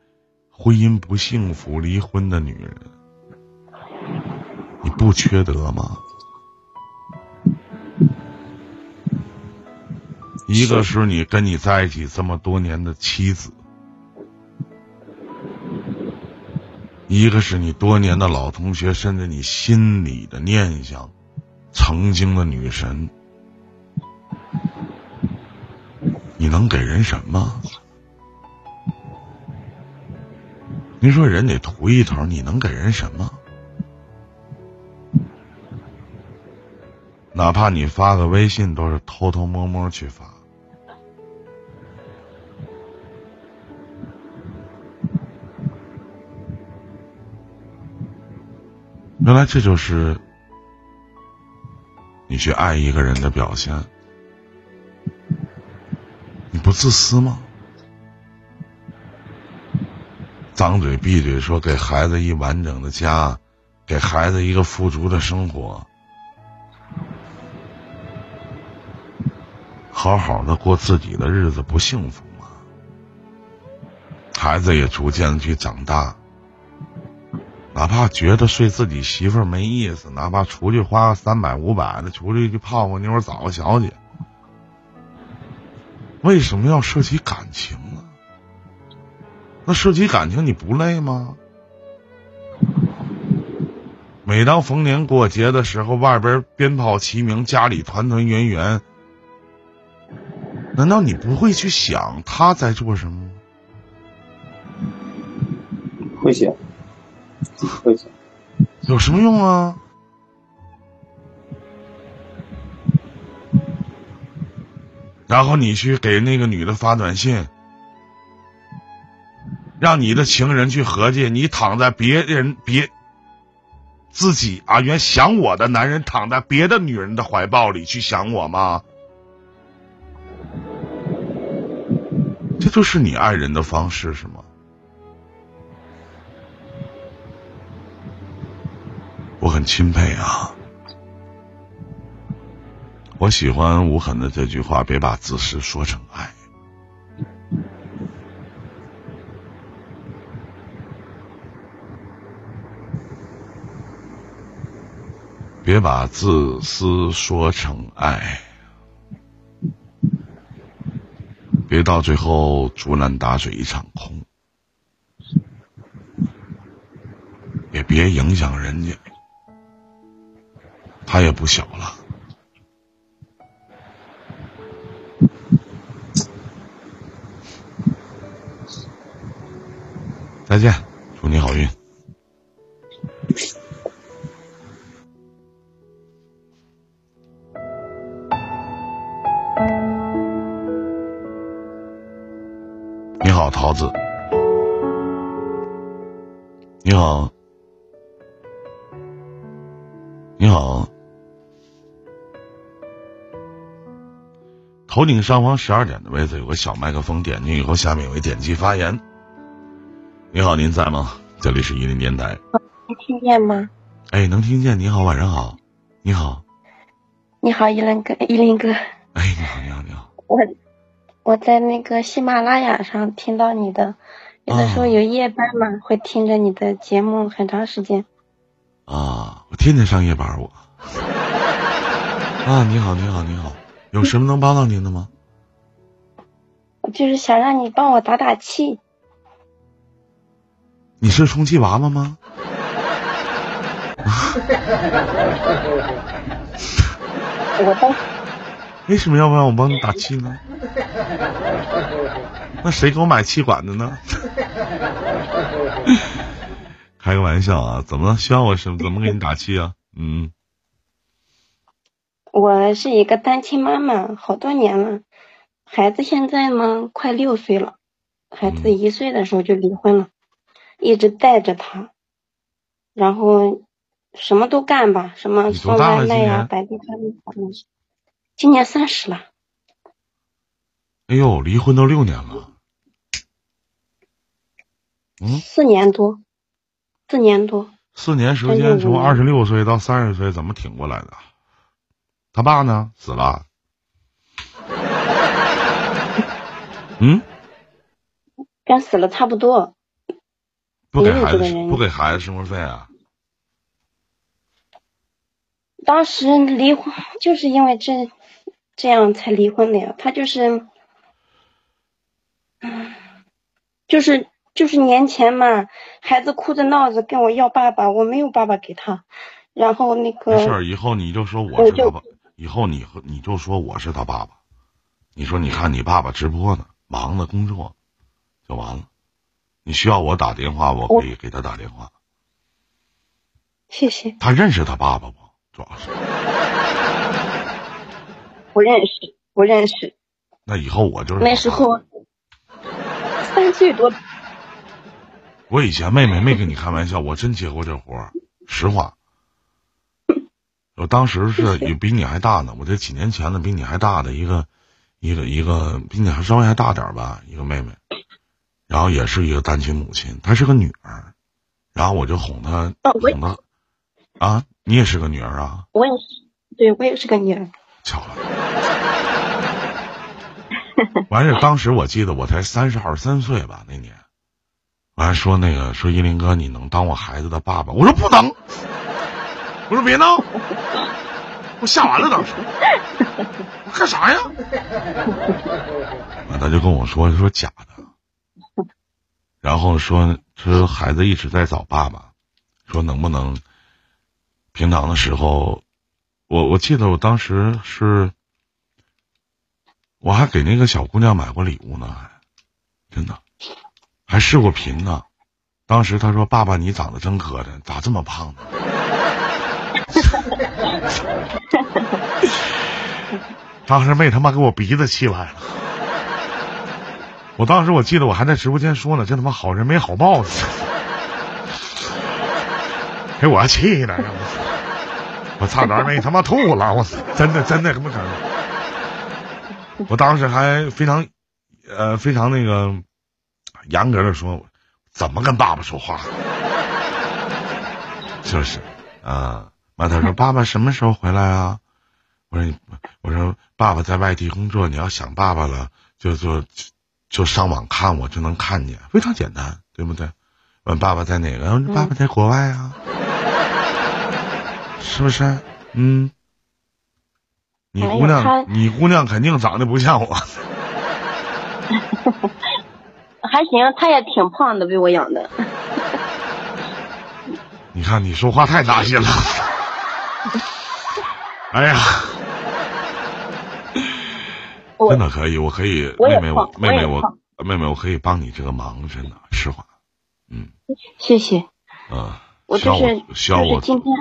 S1: 婚姻不幸福、离婚的女人，你不缺德吗？一个是你跟你在一起这么多年的妻子，一个是你多年的老同学，甚至你心里的念想，曾经的女神。你能给人什么？您说人得图一头，你能给人什么？哪怕你发个微信，都是偷偷摸摸去发。原来这就是你去爱一个人的表现。自私吗？张嘴闭嘴说给孩子一完整的家，给孩子一个富足的生活，好好的过自己的日子，不幸福吗？孩子也逐渐的去长大，哪怕觉得睡自己媳妇儿没意思，哪怕出去花个三百五百的，出去去泡个妞，找个小姐。为什么要涉及感情呢？那涉及感情你不累吗？每当逢年过节的时候，外边鞭炮齐鸣，家里团团圆圆，难道你不会去想他在做什么吗？
S7: 会想，会想，
S1: 有什么用啊？然后你去给那个女的发短信，让你的情人去合计，你躺在别人别自己啊原想我的男人躺在别的女人的怀抱里去想我吗？这就是你爱人的方式是吗？我很钦佩啊。我喜欢无痕的这句话别把自私说成爱。别把自私说成爱。别到最后竹篮打水一场空。也别影响人家。他也不小了。再见，祝你好运。你好，桃子。你好，你好。头顶上方十二点的位置有个小麦克风，点进以后下面有一点击发言。你好，您在吗？这里是一林电台。
S8: 能听见吗？
S1: 哎，能听见。你好，晚上好。你好，
S8: 你好，依林哥，依林哥，
S1: 哎，你好，你好，你好。
S8: 我我在那个喜马拉雅上听到你的，有的时候
S1: 哦
S8: 有夜班嘛，会听着你的节目很长时间。
S1: 啊，我天天上夜班我。啊，你好，你好，你好，有什么能帮到您的吗？
S8: 我就是想让你帮我打打气。
S1: 你是充气娃娃吗？
S8: 我 当
S1: 为什么要不让我帮你打气呢？那谁给我买气管子呢？开个玩笑啊，怎么了？需要我什怎么给你打气啊？嗯，
S8: 我是一个单亲妈妈，好多年了，孩子现在呢快六岁了，孩子
S1: 嗯
S8: 一岁的时候就离婚了，一直带着他，然后什么都干吧，什么
S1: 你
S8: 送外卖呀、摆地摊啊，今年三十了。
S1: 哎呦，离婚都六年了。嗯，
S8: 四年多，四年多，
S1: 四年时间从二十六岁到三十岁，怎么挺过来的？他爸呢？死了。嗯，
S8: 跟死了差不多。
S1: 不给孩子不给孩子生活费啊？
S8: 当时离婚就是因为这这样才离婚的呀。他就是，嗯，就是就是年前嘛，孩子哭着闹着跟我要爸爸，我没有爸爸给他，然后那个
S1: 没事儿，以后你就说我是他爸，以后你和你就说我是他爸爸。你说你看你爸爸直播呢，忙着工作，就完了。你需要我打电话，我
S8: 我
S1: 可以给他打电话。
S8: 谢谢，
S1: 他认识他爸爸不？主要是，
S8: 不认识，不认识，
S1: 那以后我就是
S8: 那时候三岁多，
S1: 我以前妹妹没跟你开玩笑，我真接过这活儿，实话。我当时是也比你还大呢，我这几年前的比你还大的一个，一个一个比你还稍微还大点儿吧，一个妹妹，然后也是一个单亲母亲，她是个女儿，然后我就哄她，哄她，啊，你也是个女儿啊，
S8: 我也是，对我也是个女儿，
S1: 巧了。完事，当时我记得我才三十二三岁吧，那年，完了说那个说依林哥，你能当我孩子的爸爸？我说不能，我说别闹，我吓完了当时，我干啥呀？完他就跟我说说假的，然后说说孩子一直在找爸爸，说能不能平常的时候，我我记得我当时是。我还给那个小姑娘买过礼物呢，还真的，还试过频呢。当时她说：“爸爸，你长得真磕碜，咋这么胖呢？” 当时没他妈给我鼻子气歪了。我当时我记得我还在直播间说呢，这他妈好人没好报呢，给我气的，我差点没他妈吐了，我真的真的他妈可能。我当时还非常，呃，非常那个严格的说，怎么跟爸爸说话，就是啊。完，他说：“爸爸什么时候回来啊？”我说你：“我说爸爸在外地工作，你要想爸爸了，就就就上网看我就能看见，非常简单，对不对？”问爸爸在哪个？爸爸在国外啊，是不是？嗯，你姑娘
S8: 他，
S1: 你姑娘肯定长得不像我。
S8: 还行，她也挺胖的，被我养的。
S1: 你看你说话太扎心了。哎呀，
S8: 我
S1: 真的可以，我可以，妹妹，我妹妹，我妹妹，我可以帮你这个忙，真的，实话，嗯
S8: 谢谢。
S1: 嗯，
S8: 我
S1: 需要
S8: 就是
S1: 我需要我
S8: 今天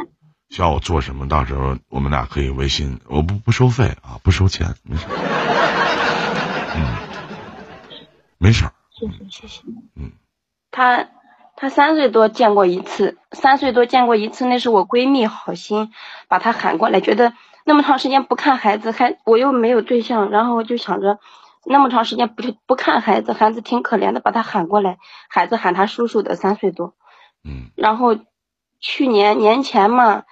S1: 需要我做什么，到时候我们俩可以微信，我不不收费啊，不收钱，没事。嗯，没事儿。
S8: 谢谢谢谢。
S1: 嗯，
S8: 他他三岁多见过一次，三岁多见过一次，那是我闺蜜好心把他喊过来，觉得那么长时间不看孩子，还我又没有对象，然后我就想着那么长时间不不看孩子，孩子挺可怜的，把他喊过来，孩子喊他叔叔的，三岁多。
S1: 嗯
S8: 然后去年年前嘛，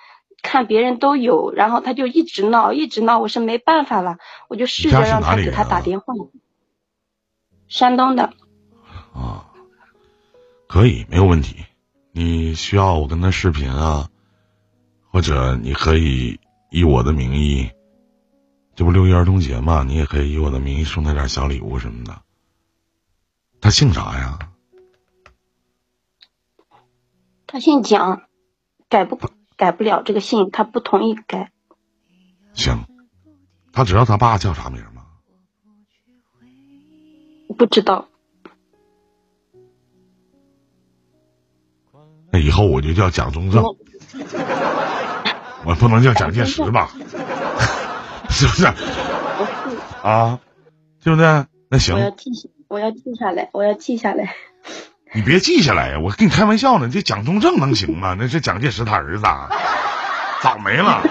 S8: 看别人都有，然后他就一直闹，一直闹，我是没办法了，我就试着让他给他打电话。山东的，
S1: 啊，可以，没有问题。你需要我跟他视频啊，或者你可以以我的名义，这不六一儿童节嘛，你也可以以我的名义送他点小礼物什么的。他姓啥呀？
S8: 他姓蒋，改不改不了这个姓，他不同意改。
S1: 行，他知道他爸叫啥名吗？
S8: 不知道，
S1: 那以后我就叫蒋中正，我不能叫蒋介石吧？是不是？啊，对不对？那行
S8: 我，要记下，我要记下来，我要记下来。
S1: 你别记下来呀！我跟你开玩笑呢，这蒋中正能行吗？那是蒋介石他儿子啊，早没了。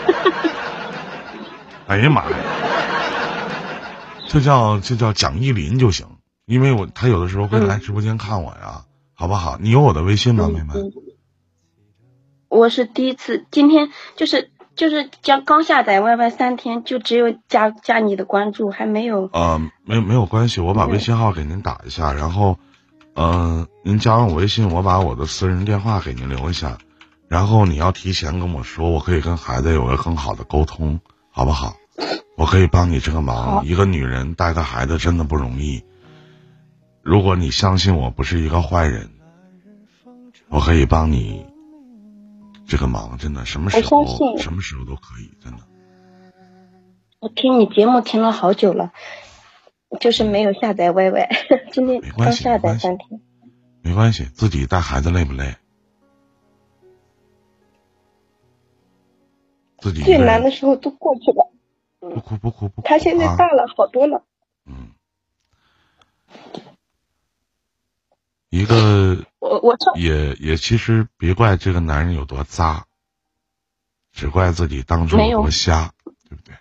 S1: 哎呀妈呀，这叫这叫蒋一林就行，因为我他有的时候会来直播间看我呀，好不好？你有我的微信吗，妹妹？
S8: 嗯，我是第一次，今天就是就是将刚下载 YY 三天，就只有加加你的关注，还没有。
S1: 呃，没没有关系，我把微信号给您打一下，然后，呃，您加完我微信，我把我的私人电话给您留一下，然后你要提前跟我说，我可以跟孩子有个更好的沟通，好不好？我可以帮你这个忙。一个女人带个孩子真的不容易，如果你相信我不是一个坏人，我可以帮你这个忙，真的，什么时
S8: 我
S1: 候
S8: 相信
S1: 什么时候都可以，真的。
S8: 我听你节目听了好久了，就是没有下载 YY，今天
S1: 没关
S8: 刚下
S1: 系
S8: 三天。
S1: 没关系，自己带孩子累不累？自己
S8: 最难的时候都过去了，
S1: 不哭不哭不哭。
S8: 他现在
S1: 啊
S8: 大了好多了。
S1: 嗯，一个
S8: 我我
S1: 也也其实别怪这个男人有多渣，只怪自己当初
S8: 没有
S1: 多瞎，对不对？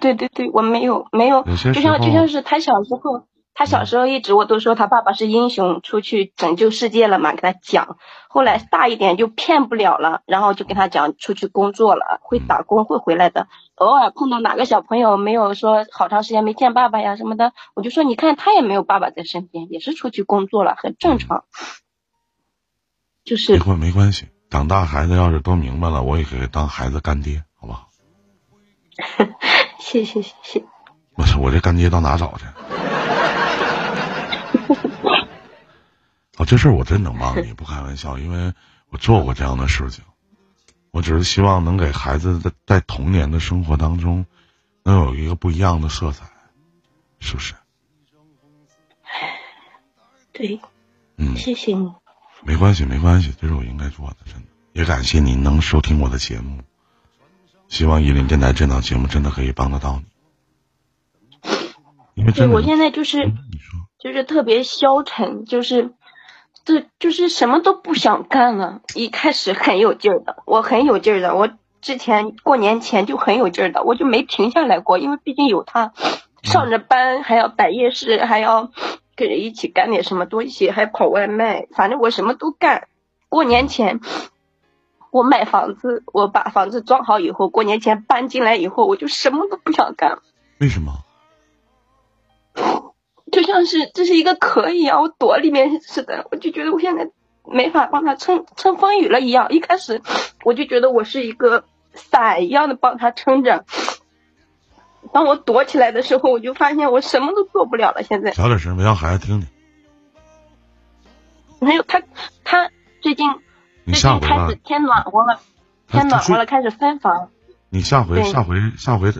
S8: 对对对，我没有没有，就像就像是他小时候，他小时候一直我都说他爸爸是英雄，出去拯救世界了嘛，给他讲。后来大一点就骗不了了，然后就跟他讲出去工作了，会打工会回来的。偶尔碰到哪个小朋友没有说好长时间没见爸爸呀什么的，我就说你看他也没有爸爸在身边，也是出去工作了，很正常。就是
S1: 没关没关系，长大孩子要是都明白了，我也可以当孩子干爹，好不好？
S8: 谢谢谢谢，
S1: 我操，我这干爹到哪找去？哦，这事儿我真能帮你，不开玩笑，因为我做过这样的事情。我只是希望能给孩子在在童年的生活当中，能有一个不一样的色彩，是不是？
S8: 对，
S1: 嗯，
S8: 谢谢你，
S1: 没关系，没关系，这是我应该做的，真的。也感谢您能收听我的节目，希望伊林电台这档节目真的可以帮得到你。因为，
S8: 对我现在就是。就是特别消沉，就是，这就是什么都不想干了。一开始很有劲儿的，我很有劲儿的，我之前过年前就很有劲儿的，我就没停下来过，因为毕竟有他，上着班还要摆夜市，还要跟人一起干点什么东西，还跑外卖，反正我什么都干。过年前。我买房子，我把房子装好以后，过年前搬进来以后，我就什么都不想干了，
S1: 为什么？
S8: 就像是这是一个壳一样，我躲里面似的，我就觉得我现在没法帮他撑撑风雨了一样。一开始我就觉得我是一个伞一样的帮他撑着。当我躲起来的时候，我就发现我什么都做不了了。现在
S1: 小点声，别让孩子听听。
S8: 没有他，他最近
S1: 你
S8: 最近开始，天暖和了，天暖和了，开始分房。
S1: 你下回下回下回，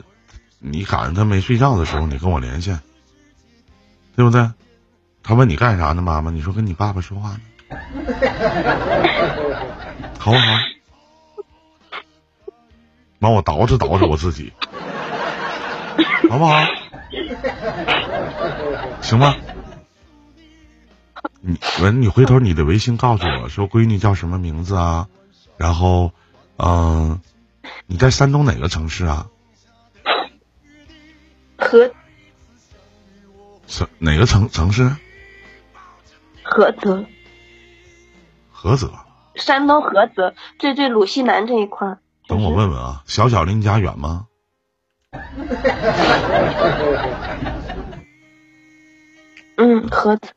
S1: 你赶上他没睡觉的时候，你跟我连线，对不对？他问你干啥呢，妈妈？你说跟你爸爸说话呢，好不好？完我捯饬捯饬我自己，好不好？行吗？你文，你回头你的微信告诉我说闺女叫什么名字啊？然后，嗯、你在山东哪个城市啊？
S8: 菏
S1: 是哪个城城市？
S8: 菏泽，
S1: 菏泽。
S8: 山东菏泽，最最鲁西南这一块儿。
S1: 等我问问啊，小小离你家远吗？
S8: 嗯，菏泽。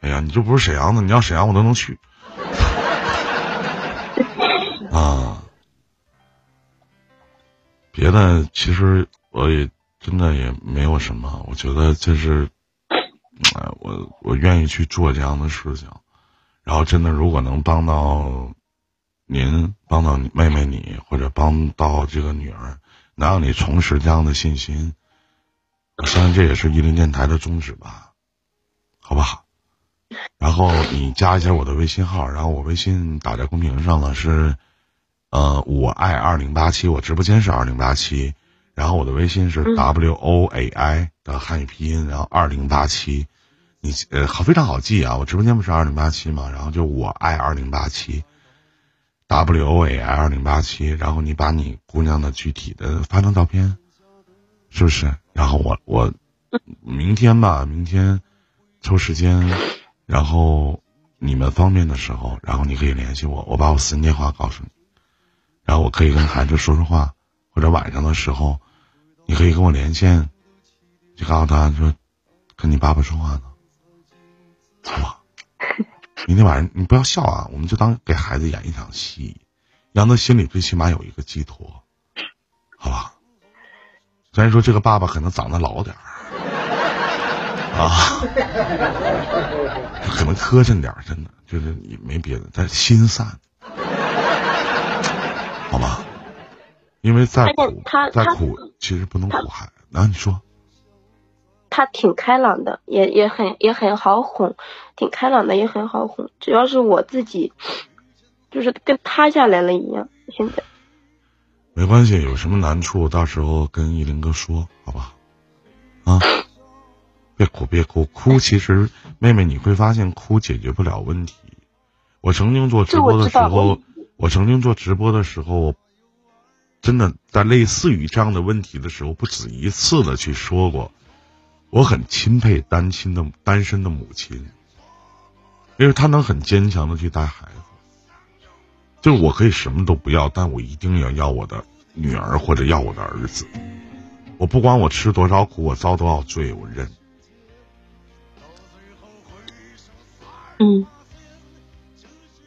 S1: 哎呀，你这不是沈阳的，你要沈阳我都能去。啊，别的其实我也真的也没有什么，我觉得就是，哎，我我愿意去做这样的事情，然后真的如果能帮到您，帮到你妹妹你，或者帮到这个女儿，能让你重拾这样的信心，我相信这也是一零电台的宗旨吧，好不好？然后你加一下我的微信号，然后我微信打在公屏上了，是呃我爱二零八七，我直播间是二零八七，然后我的微信是
S8: 嗯。
S1: W O A I 的汉语拼音，然后二零八七，你呃好非常好记啊，我直播间不是二零八七嘛，然后就我爱二零八七，W O A I 二零八七，然后你把你姑娘的具体的发张照片，是不是？然后我我明天吧，明天抽时间。然后你们方便的时候，然后你可以联系我，我把我私人电话告诉你，然后我可以跟孩子说说话，或者晚上的时候，你可以跟我连线，就告诉他说，跟你爸爸说话呢，好吧？明天晚上你不要笑啊，我们就当给孩子演一场戏，让他心里最起码有一个寄托，好吧？虽然说这个爸爸可能长得老点儿。啊，可能磕碜点儿，真的就是也没别的，但心散，好吧？因为再苦再苦，其实不能苦孩子。然后你说，
S8: 他挺开朗的，也也很也很好哄，挺开朗的，也很好哄。主要是我自己，就是跟塌下来了一样。现在
S1: 没关系，有什么难处到时候跟依林哥说，好吧？啊，别哭，别哭，哭其实妹妹你会发现哭解决不了问题。我曾经做直播的时候，我曾经做直播的时候，真的在类似于这样的问题的时候，不止一次的去说过，我很钦佩单亲的单身的母亲，因为她能很坚强的去带孩子。就是我可以什么都不要，但我一定要要我的女儿或者要我的儿子。我不管我吃多少苦，我遭多少罪，我认。
S8: 嗯，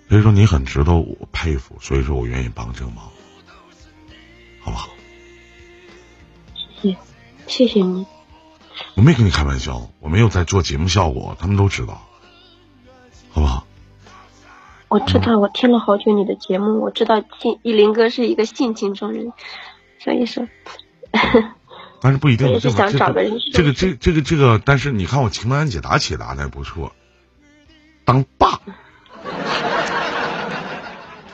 S1: 所以说你很值得我佩服，所以说我愿意帮这个忙，好不好？
S8: 谢谢，谢谢你。
S1: 我没跟你开玩笑，我没有在做节目效果，他们都知道，好不好？
S8: 我知道，我听了好久你的节目，我知道信依林哥是一个性情中人，所以说，
S1: 但是不一定
S8: 我也是
S1: 这个这
S8: 想找个人
S1: 个这个
S8: 说
S1: 这这个这个，但是你看我情感解答解答的还不错，当爸，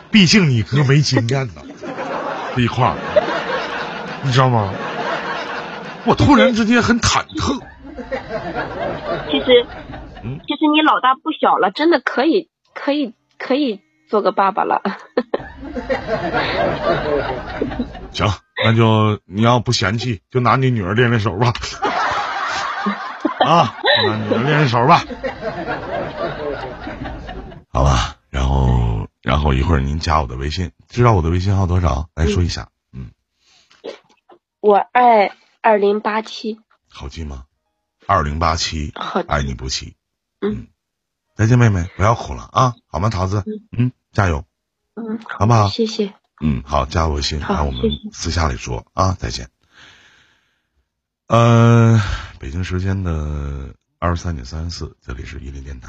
S1: 毕竟你哥没经验呢，这一块儿，你知道吗？我突然之间很忐忑，
S8: 其实
S1: 嗯，
S8: 其实你老大不小了，真的可以可以可以做个爸爸了。
S1: 行，那就你要不嫌弃，就拿你女儿练练手吧，啊，拿女儿练练手吧，好吧，然后然后一会儿您加我的微信，知道我的微信号多少？来说一下，嗯，
S8: 我爱二零八七，
S1: 好记吗？二零八七，
S8: 好，
S1: 爱你不弃。
S8: 嗯
S1: 再见，妹妹，不要哭了啊，好吗？桃子，嗯，加油，
S8: 嗯，
S1: 好不好？
S8: 谢谢，
S1: 嗯，好，加我微信，
S8: 然
S1: 后我们私下里说啊，再见。呃，北京时间的二十三点三十四，这里是伊林电台。